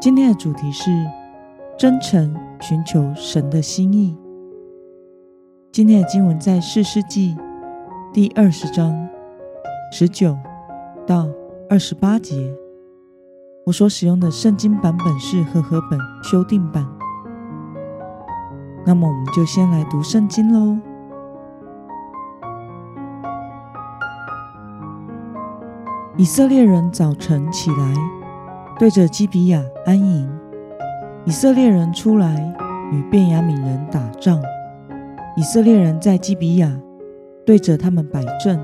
今天的主题是真诚寻求神的心意。今天的经文在四世纪第二十章十九到二十八节。我所使用的圣经版本是和合本修订版。那么，我们就先来读圣经喽。以色列人早晨起来。对着基比亚安营，以色列人出来与便雅悯人打仗。以色列人在基比亚对着他们摆阵。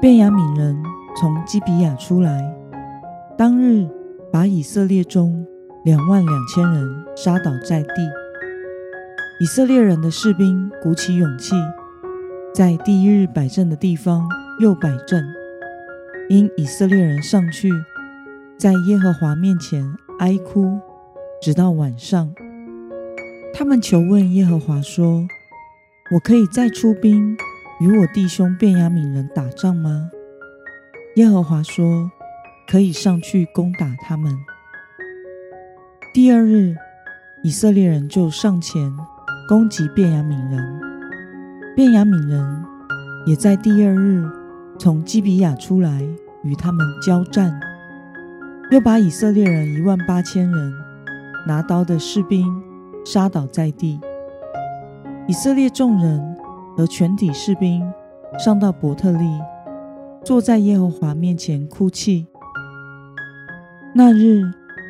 便雅悯人从基比亚出来，当日把以色列中两万两千人杀倒在地。以色列人的士兵鼓起勇气，在第一日摆阵的地方又摆阵，因以色列人上去。在耶和华面前哀哭，直到晚上。他们求问耶和华说：“我可以再出兵与我弟兄便雅悯人打仗吗？”耶和华说：“可以上去攻打他们。”第二日，以色列人就上前攻击便雅悯人，便雅悯人也在第二日从基比亚出来与他们交战。又把以色列人一万八千人拿刀的士兵杀倒在地。以色列众人和全体士兵上到伯特利，坐在耶和华面前哭泣。那日，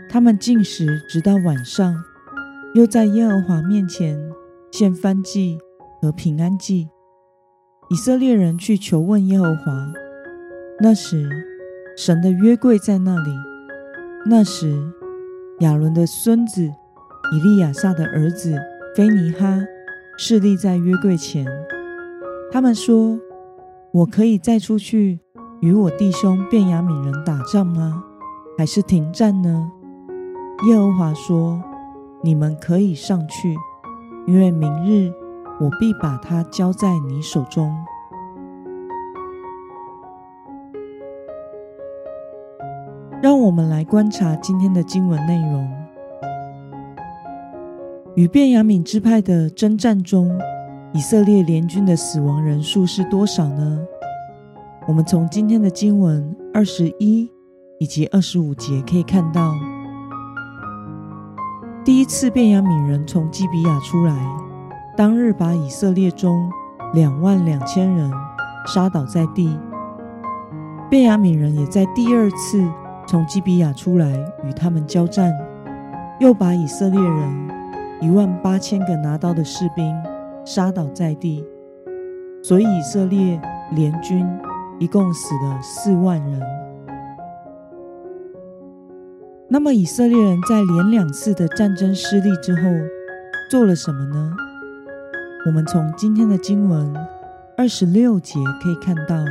他们进食直到晚上，又在耶和华面前献燔祭和平安祭。以色列人去求问耶和华，那时神的约柜在那里。那时，亚伦的孙子以利亚撒的儿子菲尼哈侍立在约柜前。他们说：“我可以再出去与我弟兄便雅悯人打仗吗？还是停战呢？”耶和华说：“你们可以上去，因为明日我必把他交在你手中。”让我们来观察今天的经文内容。与便雅悯支派的征战中，以色列联军的死亡人数是多少呢？我们从今天的经文二十一以及二十五节可以看到，第一次便雅悯人从基比亚出来，当日把以色列中两万两千人杀倒在地。便雅悯人也在第二次。从基比亚出来与他们交战，又把以色列人一万八千个拿刀的士兵杀倒在地，所以以色列联军一共死了四万人。那么以色列人在连两次的战争失利之后做了什么呢？我们从今天的经文二十六节可以看到，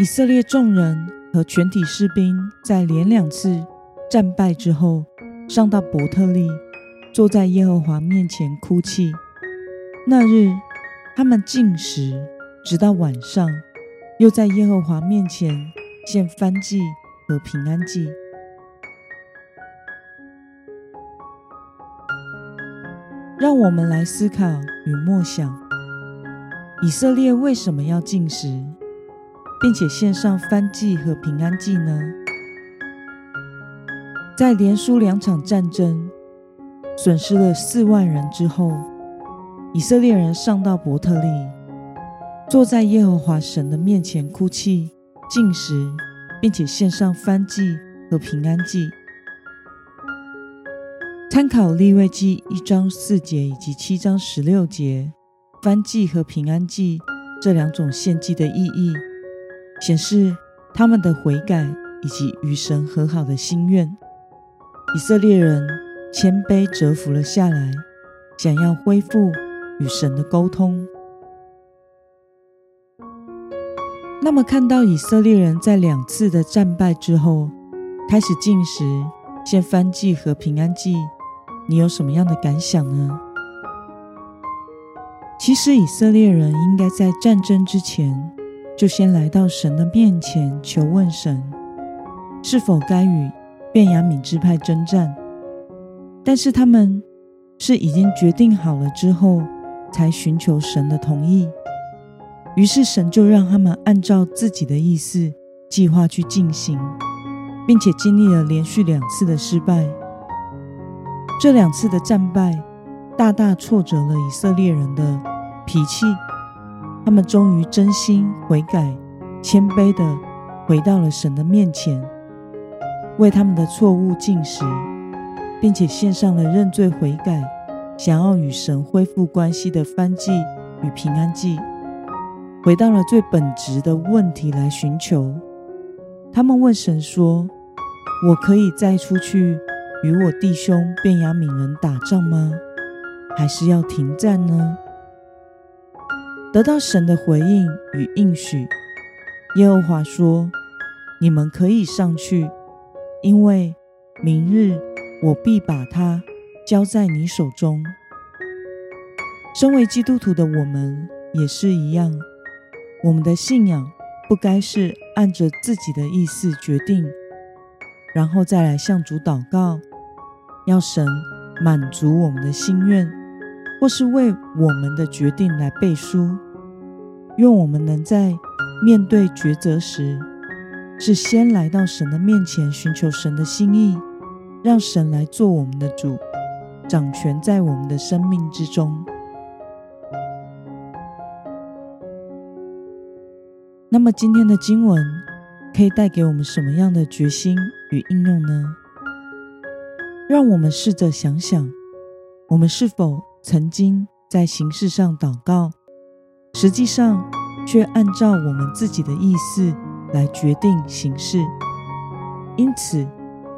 以色列众人。和全体士兵在连两次战败之后，上到伯特利，坐在耶和华面前哭泣。那日，他们进食，直到晚上，又在耶和华面前献燔祭和平安祭。让我们来思考与默想：以色列为什么要进食？并且献上燔祭和平安祭呢？在连输两场战争，损失了四万人之后，以色列人上到伯特利，坐在耶和华神的面前哭泣、进食，并且献上燔祭和平安祭。参考利未记一章四节以及七章十六节，燔祭和平安祭这两种献祭的意义。显示他们的悔改以及与神和好的心愿。以色列人谦卑折服了下来，想要恢复与神的沟通。那么，看到以色列人在两次的战败之后，开始进食、献燔祭和平安祭，你有什么样的感想呢？其实，以色列人应该在战争之前就先来到神的面前求问神，是否该与便雅悯支派征战。但是，他们是已经决定好了之后，才寻求神的同意。于是，神就让他们按照自己的意思计划去进行，并且经历了连续两次的失败。这两次的战败大大挫折了以色列人的脾气，他们终于真心悔改、谦卑的回到了神的面前，为他们的错误进食，并且献上了认罪悔改、想要与神恢复关系的翻祭与平安祭。回到了最本质的问题来寻求。他们问神说：“我可以再出去与我弟兄便雅悯人打仗吗？还是要停战呢？”得到神的回应与应许，耶和华说：“你们可以上去，因为明日我必把它交在你手中。”身为基督徒的我们也是一样。我们的信仰不该是按着自己的意思决定，然后再来向主祷告，要神满足我们的心愿，或是为我们的决定来背书。愿我们能在面对抉择时，是先来到神的面前，寻求神的心意，让神来做我们的主，掌权在我们的生命之中。那么今天的经文可以带给我们什么样的决心与应用呢？让我们试着想想，我们是否曾经在形式上祷告，实际上却按照我们自己的意思来决定形式，因此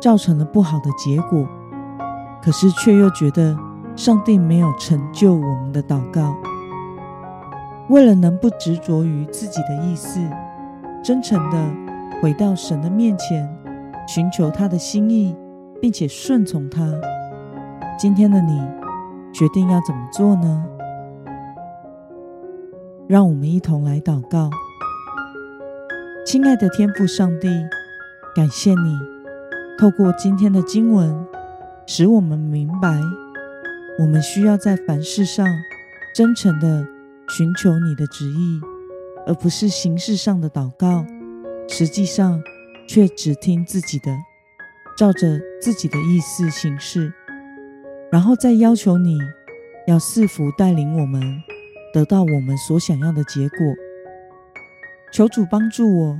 造成了不好的结果。可是却又觉得上帝没有成就我们的祷告。为了能不执着于自己的意思，真诚的回到神的面前，寻求他的心意，并且顺从他。今天的你决定要怎么做呢？让我们一同来祷告。亲爱的天父上帝，感谢你透过今天的经文，使我们明白，我们需要在凡事上真诚的。寻求你的旨意，而不是形式上的祷告，实际上却只听自己的，照着自己的意思行事，然后再要求你要赐福带领我们得到我们所想要的结果。求主帮助我，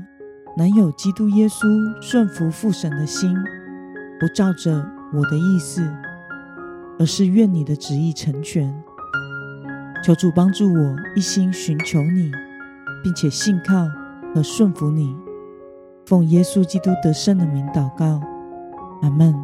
能有基督耶稣顺服父神的心，不照着我的意思，而是愿你的旨意成全。求主帮助我一心寻求你，并且信靠和顺服你。奉耶稣基督得胜的名祷告，阿门。